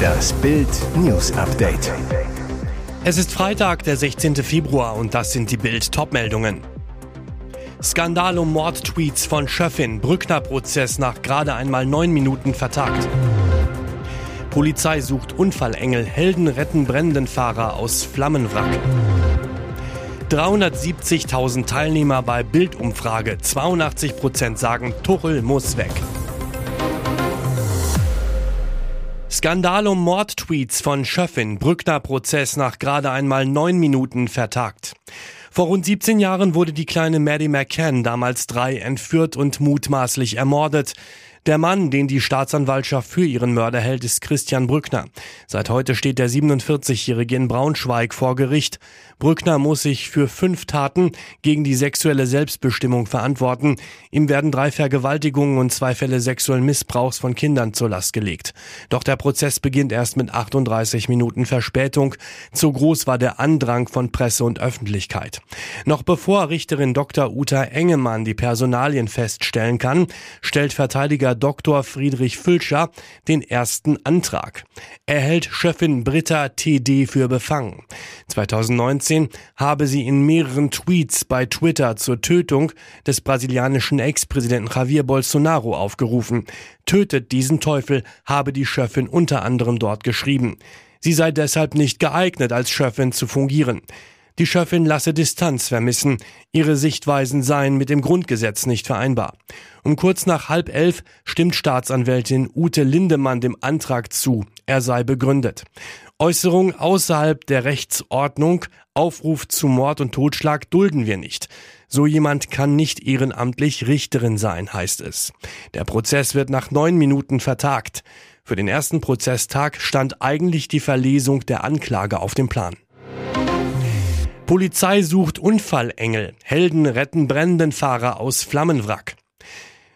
Das Bild News Update. Es ist Freitag, der 16. Februar und das sind die Bild Topmeldungen. Skandal um Mordtweets von Schöffin, Brückner-Prozess nach gerade einmal neun Minuten vertagt. Polizei sucht Unfallengel, Helden retten brennenden Fahrer aus Flammenwrack. 370.000 Teilnehmer bei Bildumfrage, 82 Prozent sagen, Tuchel muss weg. Skandal um Mordtweets von Schöffin, Brückner-Prozess nach gerade einmal neun Minuten vertagt. Vor rund 17 Jahren wurde die kleine Maddie McCann, damals drei, entführt und mutmaßlich ermordet. Der Mann, den die Staatsanwaltschaft für ihren Mörder hält, ist Christian Brückner. Seit heute steht der 47-Jährige in Braunschweig vor Gericht. Brückner muss sich für fünf Taten gegen die sexuelle Selbstbestimmung verantworten. Ihm werden drei Vergewaltigungen und zwei Fälle sexuellen Missbrauchs von Kindern zur Last gelegt. Doch der Prozess beginnt erst mit 38 Minuten Verspätung. Zu groß war der Andrang von Presse und Öffentlichkeit. Noch bevor Richterin Dr. Uta Engemann die Personalien feststellen kann, stellt Verteidiger Politiker Dr. Friedrich Fülscher den ersten Antrag. Er hält Chefin Britta TD für befangen. 2019 habe sie in mehreren Tweets bei Twitter zur Tötung des brasilianischen Ex-Präsidenten Javier Bolsonaro aufgerufen. Tötet diesen Teufel, habe die Chefin unter anderem dort geschrieben. Sie sei deshalb nicht geeignet, als Chefin zu fungieren. Die Schöffin lasse Distanz vermissen. Ihre Sichtweisen seien mit dem Grundgesetz nicht vereinbar. Um kurz nach halb elf stimmt Staatsanwältin Ute Lindemann dem Antrag zu. Er sei begründet. Äußerungen außerhalb der Rechtsordnung, Aufruf zu Mord und Totschlag dulden wir nicht. So jemand kann nicht ehrenamtlich Richterin sein, heißt es. Der Prozess wird nach neun Minuten vertagt. Für den ersten Prozesstag stand eigentlich die Verlesung der Anklage auf dem Plan. Polizei sucht Unfallengel. Helden retten brennenden Fahrer aus Flammenwrack.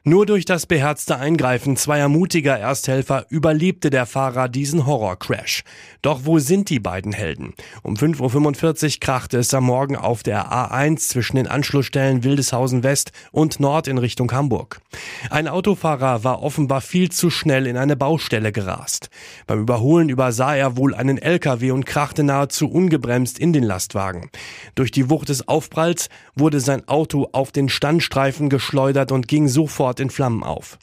Nur durch das beherzte Eingreifen zweier mutiger Ersthelfer überlebte der Fahrer diesen Horrorcrash. Doch wo sind die beiden Helden? Um 5.45 Uhr krachte es am Morgen auf der A1 zwischen den Anschlussstellen Wildeshausen West und Nord in Richtung Hamburg. Ein Autofahrer war offenbar viel zu schnell in eine Baustelle gerast. Beim Überholen übersah er wohl einen LKW und krachte nahezu ungebremst in den Lastwagen. Durch die Wucht des Aufpralls wurde sein Auto auf den Standstreifen geschleudert und ging sofort sofort in Flammen auf.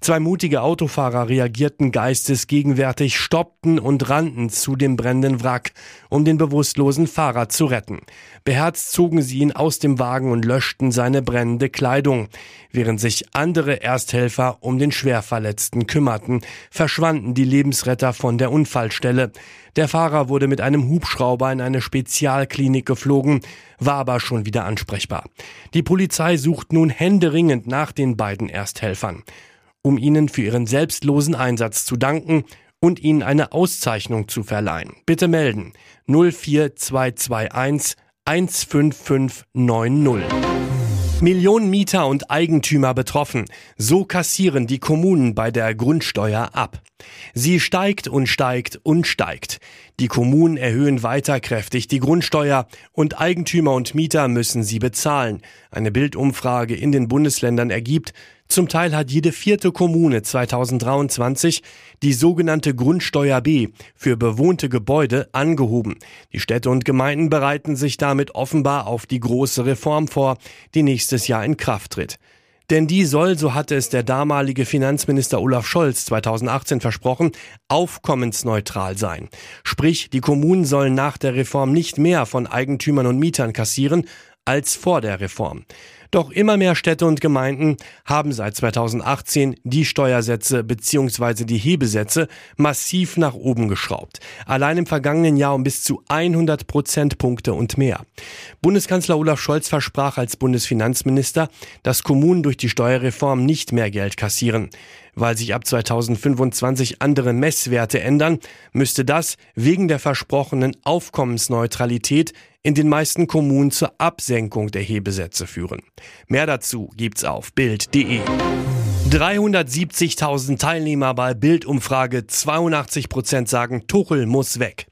Zwei mutige Autofahrer reagierten geistesgegenwärtig, stoppten und rannten zu dem brennenden Wrack, um den bewusstlosen Fahrer zu retten. Beherzt zogen sie ihn aus dem Wagen und löschten seine brennende Kleidung. Während sich andere Ersthelfer um den Schwerverletzten kümmerten, verschwanden die Lebensretter von der Unfallstelle. Der Fahrer wurde mit einem Hubschrauber in eine Spezialklinik geflogen, war aber schon wieder ansprechbar. Die Polizei sucht nun händeringend nach den beiden Ersthelfern, um ihnen für ihren selbstlosen Einsatz zu danken und ihnen eine Auszeichnung zu verleihen. Bitte melden 04221 15590. Millionen Mieter und Eigentümer betroffen. So kassieren die Kommunen bei der Grundsteuer ab. Sie steigt und steigt und steigt. Die Kommunen erhöhen weiter kräftig die Grundsteuer und Eigentümer und Mieter müssen sie bezahlen. Eine Bildumfrage in den Bundesländern ergibt, zum Teil hat jede vierte Kommune 2023 die sogenannte Grundsteuer B für bewohnte Gebäude angehoben. Die Städte und Gemeinden bereiten sich damit offenbar auf die große Reform vor, die nächstes Jahr in Kraft tritt. Denn die soll, so hatte es der damalige Finanzminister Olaf Scholz 2018 versprochen, aufkommensneutral sein. Sprich, die Kommunen sollen nach der Reform nicht mehr von Eigentümern und Mietern kassieren als vor der Reform. Doch immer mehr Städte und Gemeinden haben seit 2018 die Steuersätze bzw. die Hebesätze massiv nach oben geschraubt. Allein im vergangenen Jahr um bis zu 100 Prozentpunkte und mehr. Bundeskanzler Olaf Scholz versprach als Bundesfinanzminister, dass Kommunen durch die Steuerreform nicht mehr Geld kassieren. Weil sich ab 2025 andere Messwerte ändern, müsste das wegen der versprochenen Aufkommensneutralität in den meisten Kommunen zur Absenkung der Hebesätze führen. Mehr dazu gibt's auf Bild.de. 370.000 Teilnehmer bei Bildumfrage, 82 Prozent sagen, Tuchel muss weg.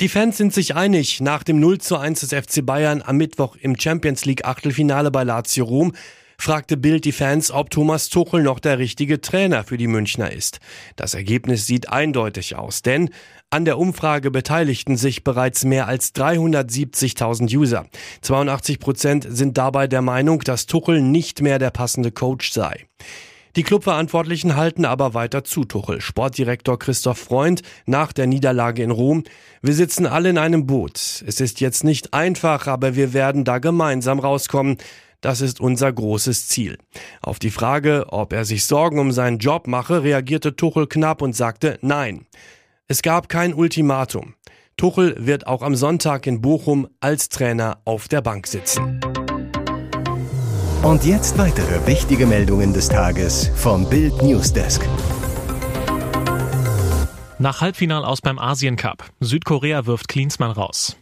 Die Fans sind sich einig, nach dem 0 zu 1 des FC Bayern am Mittwoch im Champions League Achtelfinale bei Lazio Rom fragte Bild die Fans, ob Thomas Tuchel noch der richtige Trainer für die Münchner ist. Das Ergebnis sieht eindeutig aus, denn an der Umfrage beteiligten sich bereits mehr als 370.000 User. 82 Prozent sind dabei der Meinung, dass Tuchel nicht mehr der passende Coach sei. Die Clubverantwortlichen halten aber weiter zu Tuchel. Sportdirektor Christoph Freund nach der Niederlage in Rom. Wir sitzen alle in einem Boot. Es ist jetzt nicht einfach, aber wir werden da gemeinsam rauskommen. Das ist unser großes Ziel. Auf die Frage, ob er sich Sorgen um seinen Job mache, reagierte Tuchel knapp und sagte Nein. Es gab kein Ultimatum. Tuchel wird auch am Sonntag in Bochum als Trainer auf der Bank sitzen. Und jetzt weitere wichtige Meldungen des Tages vom Bild Newsdesk. Nach Halbfinal aus beim Asien Cup. Südkorea wirft Klinsmann raus.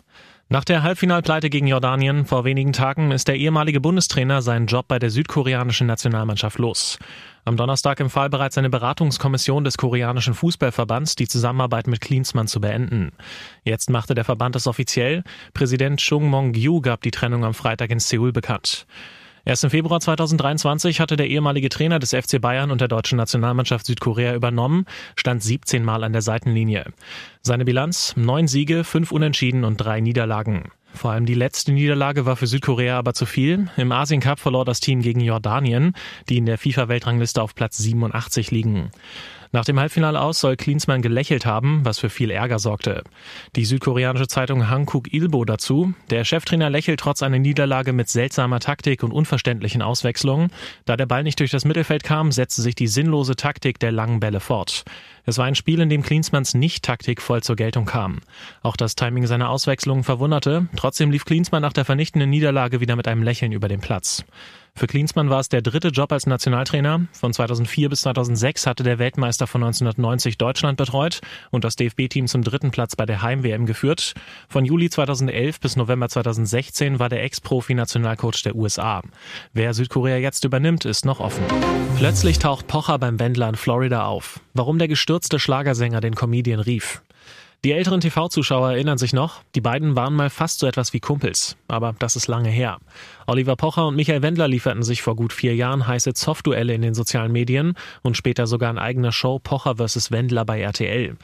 Nach der Halbfinalpleite gegen Jordanien vor wenigen Tagen ist der ehemalige Bundestrainer seinen Job bei der südkoreanischen Nationalmannschaft los. Am Donnerstag empfahl bereits eine Beratungskommission des koreanischen Fußballverbands, die Zusammenarbeit mit Klinsmann zu beenden. Jetzt machte der Verband es offiziell. Präsident Chung Mong-gyu gab die Trennung am Freitag in Seoul bekannt. Erst im Februar 2023 hatte der ehemalige Trainer des FC Bayern und der deutschen Nationalmannschaft Südkorea übernommen, stand 17 Mal an der Seitenlinie. Seine Bilanz? Neun Siege, fünf Unentschieden und drei Niederlagen. Vor allem die letzte Niederlage war für Südkorea aber zu viel. Im Asien Cup verlor das Team gegen Jordanien, die in der FIFA-Weltrangliste auf Platz 87 liegen. Nach dem Halbfinale aus soll Klinsmann gelächelt haben, was für viel Ärger sorgte. Die südkoreanische Zeitung Hankuk Ilbo dazu. Der Cheftrainer lächelt trotz einer Niederlage mit seltsamer Taktik und unverständlichen Auswechslungen. Da der Ball nicht durch das Mittelfeld kam, setzte sich die sinnlose Taktik der langen Bälle fort. Es war ein Spiel, in dem Klinsmanns Nicht-Taktik voll zur Geltung kam. Auch das Timing seiner Auswechslungen verwunderte. Trotzdem lief Klinsmann nach der vernichtenden Niederlage wieder mit einem Lächeln über den Platz. Für Klinsmann war es der dritte Job als Nationaltrainer. Von 2004 bis 2006 hatte der Weltmeister von 1990 Deutschland betreut und das DFB-Team zum dritten Platz bei der Heim-WM geführt. Von Juli 2011 bis November 2016 war der Ex-Profi-Nationalcoach der USA. Wer Südkorea jetzt übernimmt, ist noch offen. Plötzlich taucht Pocher beim Wendler in Florida auf. Warum der gestürzte Schlagersänger den Comedian rief. Die älteren TV-Zuschauer erinnern sich noch, die beiden waren mal fast so etwas wie Kumpels. Aber das ist lange her. Oliver Pocher und Michael Wendler lieferten sich vor gut vier Jahren heiße Zoff-Duelle in den sozialen Medien und später sogar in eigener Show Pocher vs. Wendler bei RTL.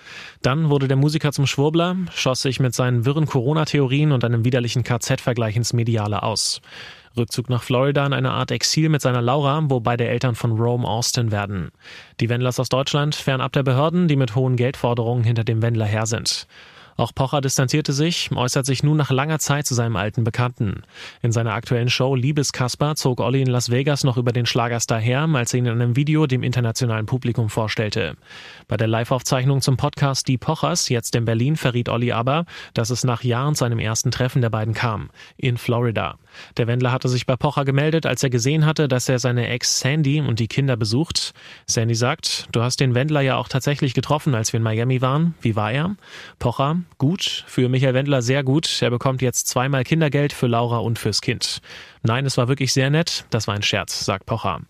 Dann wurde der Musiker zum Schwurbler, schoss sich mit seinen wirren Corona-Theorien und einem widerlichen KZ-Vergleich ins Mediale aus. Rückzug nach Florida in eine Art Exil mit seiner Laura, wo beide Eltern von Rome Austin werden. Die Wendlers aus Deutschland fernab der Behörden, die mit hohen Geldforderungen hinter dem Wendler her sind. Auch Pocher distanzierte sich, äußert sich nun nach langer Zeit zu seinem alten Bekannten. In seiner aktuellen Show Liebeskasper zog Olli in Las Vegas noch über den Schlagerstar her, als er ihn in einem Video dem internationalen Publikum vorstellte. Bei der Live-Aufzeichnung zum Podcast Die Pochers, jetzt in Berlin, verriet Olli aber, dass es nach Jahren zu einem ersten Treffen der beiden kam. In Florida. Der Wendler hatte sich bei Pocher gemeldet, als er gesehen hatte, dass er seine Ex Sandy und die Kinder besucht. Sandy sagt, du hast den Wendler ja auch tatsächlich getroffen, als wir in Miami waren. Wie war er? Pocher, gut. Für Michael Wendler sehr gut. Er bekommt jetzt zweimal Kindergeld für Laura und fürs Kind. Nein, es war wirklich sehr nett. Das war ein Scherz, sagt Pocher.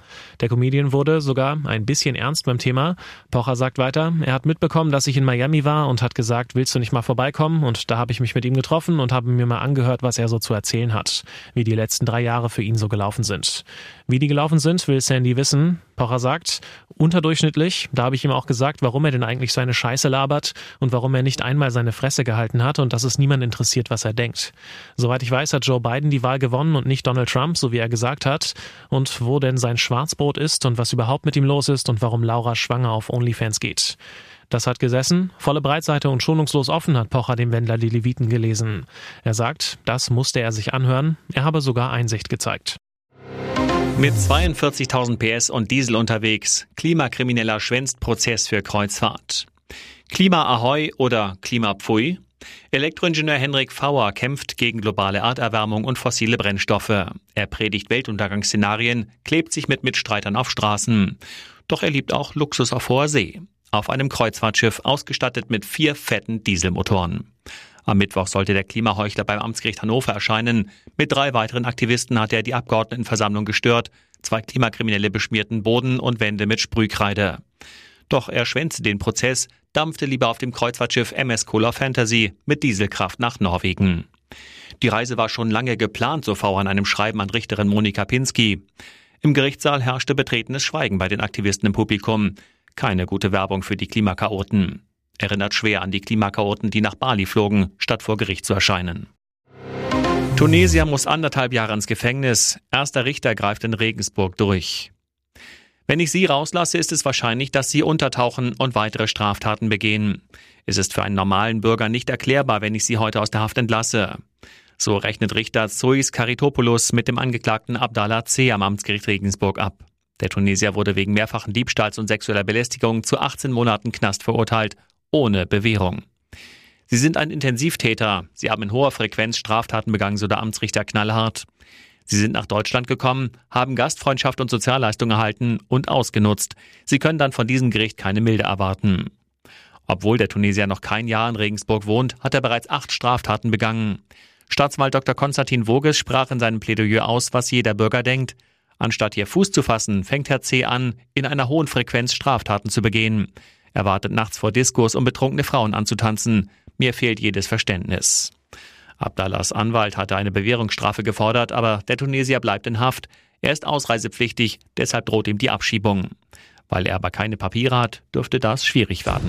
Der Comedian wurde sogar ein bisschen ernst beim Thema. Pocher sagt weiter, er hat mitbekommen, dass ich in Miami war und hat gesagt, willst du nicht mal vorbeikommen? Und da habe ich mich mit ihm getroffen und habe mir mal angehört, was er so zu erzählen hat, wie die letzten drei Jahre für ihn so gelaufen sind. Wie die gelaufen sind, will Sandy wissen. Pocher sagt, unterdurchschnittlich. Da habe ich ihm auch gesagt, warum er denn eigentlich seine Scheiße labert und warum er nicht einmal seine Fresse gehalten hat und dass es niemand interessiert, was er denkt. Soweit ich weiß, hat Joe Biden die Wahl gewonnen und nicht Donald Trump, so wie er gesagt hat, und wo denn sein Schwarzbrot ist und was überhaupt mit ihm los ist und warum Laura schwanger auf OnlyFans geht. Das hat gesessen, volle Breitseite und schonungslos offen hat Pocher dem Wendler die Leviten gelesen. Er sagt, das musste er sich anhören, er habe sogar Einsicht gezeigt. Mit 42.000 PS und Diesel unterwegs, Klimakrimineller schwänzt Prozess für Kreuzfahrt. Klima Ahoi oder Klima Pfui? Elektroingenieur Henrik Fauer kämpft gegen globale Erderwärmung und fossile Brennstoffe. Er predigt Weltuntergangsszenarien, klebt sich mit Mitstreitern auf Straßen. Doch er liebt auch Luxus auf hoher See. Auf einem Kreuzfahrtschiff ausgestattet mit vier fetten Dieselmotoren. Am Mittwoch sollte der Klimaheuchler beim Amtsgericht Hannover erscheinen. Mit drei weiteren Aktivisten hat er die Abgeordnetenversammlung gestört. Zwei Klimakriminelle beschmierten Boden und Wände mit Sprühkreide. Doch er schwänzte den Prozess, dampfte lieber auf dem Kreuzfahrtschiff MS Cola Fantasy mit Dieselkraft nach Norwegen. Die Reise war schon lange geplant, so V an einem Schreiben an Richterin Monika Pinsky. Im Gerichtssaal herrschte betretenes Schweigen bei den Aktivisten im Publikum. Keine gute Werbung für die Klimakaoten. Erinnert schwer an die Klimakaoten, die nach Bali flogen, statt vor Gericht zu erscheinen. Tunesier muss anderthalb Jahre ins Gefängnis. Erster Richter greift in Regensburg durch. Wenn ich Sie rauslasse, ist es wahrscheinlich, dass Sie untertauchen und weitere Straftaten begehen. Es ist für einen normalen Bürger nicht erklärbar, wenn ich Sie heute aus der Haft entlasse. So rechnet Richter Zois Karitopoulos mit dem Angeklagten Abdallah C. am Amtsgericht Regensburg ab. Der Tunesier wurde wegen mehrfachen Diebstahls und sexueller Belästigung zu 18 Monaten Knast verurteilt, ohne Bewährung. Sie sind ein Intensivtäter. Sie haben in hoher Frequenz Straftaten begangen, so der Amtsrichter knallhart. Sie sind nach Deutschland gekommen, haben Gastfreundschaft und Sozialleistung erhalten und ausgenutzt. Sie können dann von diesem Gericht keine Milde erwarten. Obwohl der Tunesier noch kein Jahr in Regensburg wohnt, hat er bereits acht Straftaten begangen. Staatsanwalt Dr. Konstantin Voges sprach in seinem Plädoyer aus, was jeder Bürger denkt. Anstatt hier Fuß zu fassen, fängt Herr C. an, in einer hohen Frequenz Straftaten zu begehen. Er wartet nachts vor Diskos, um betrunkene Frauen anzutanzen. Mir fehlt jedes Verständnis. Abdallahs Anwalt hatte eine Bewährungsstrafe gefordert, aber der Tunesier bleibt in Haft. Er ist ausreisepflichtig, deshalb droht ihm die Abschiebung. Weil er aber keine Papiere hat, dürfte das schwierig werden.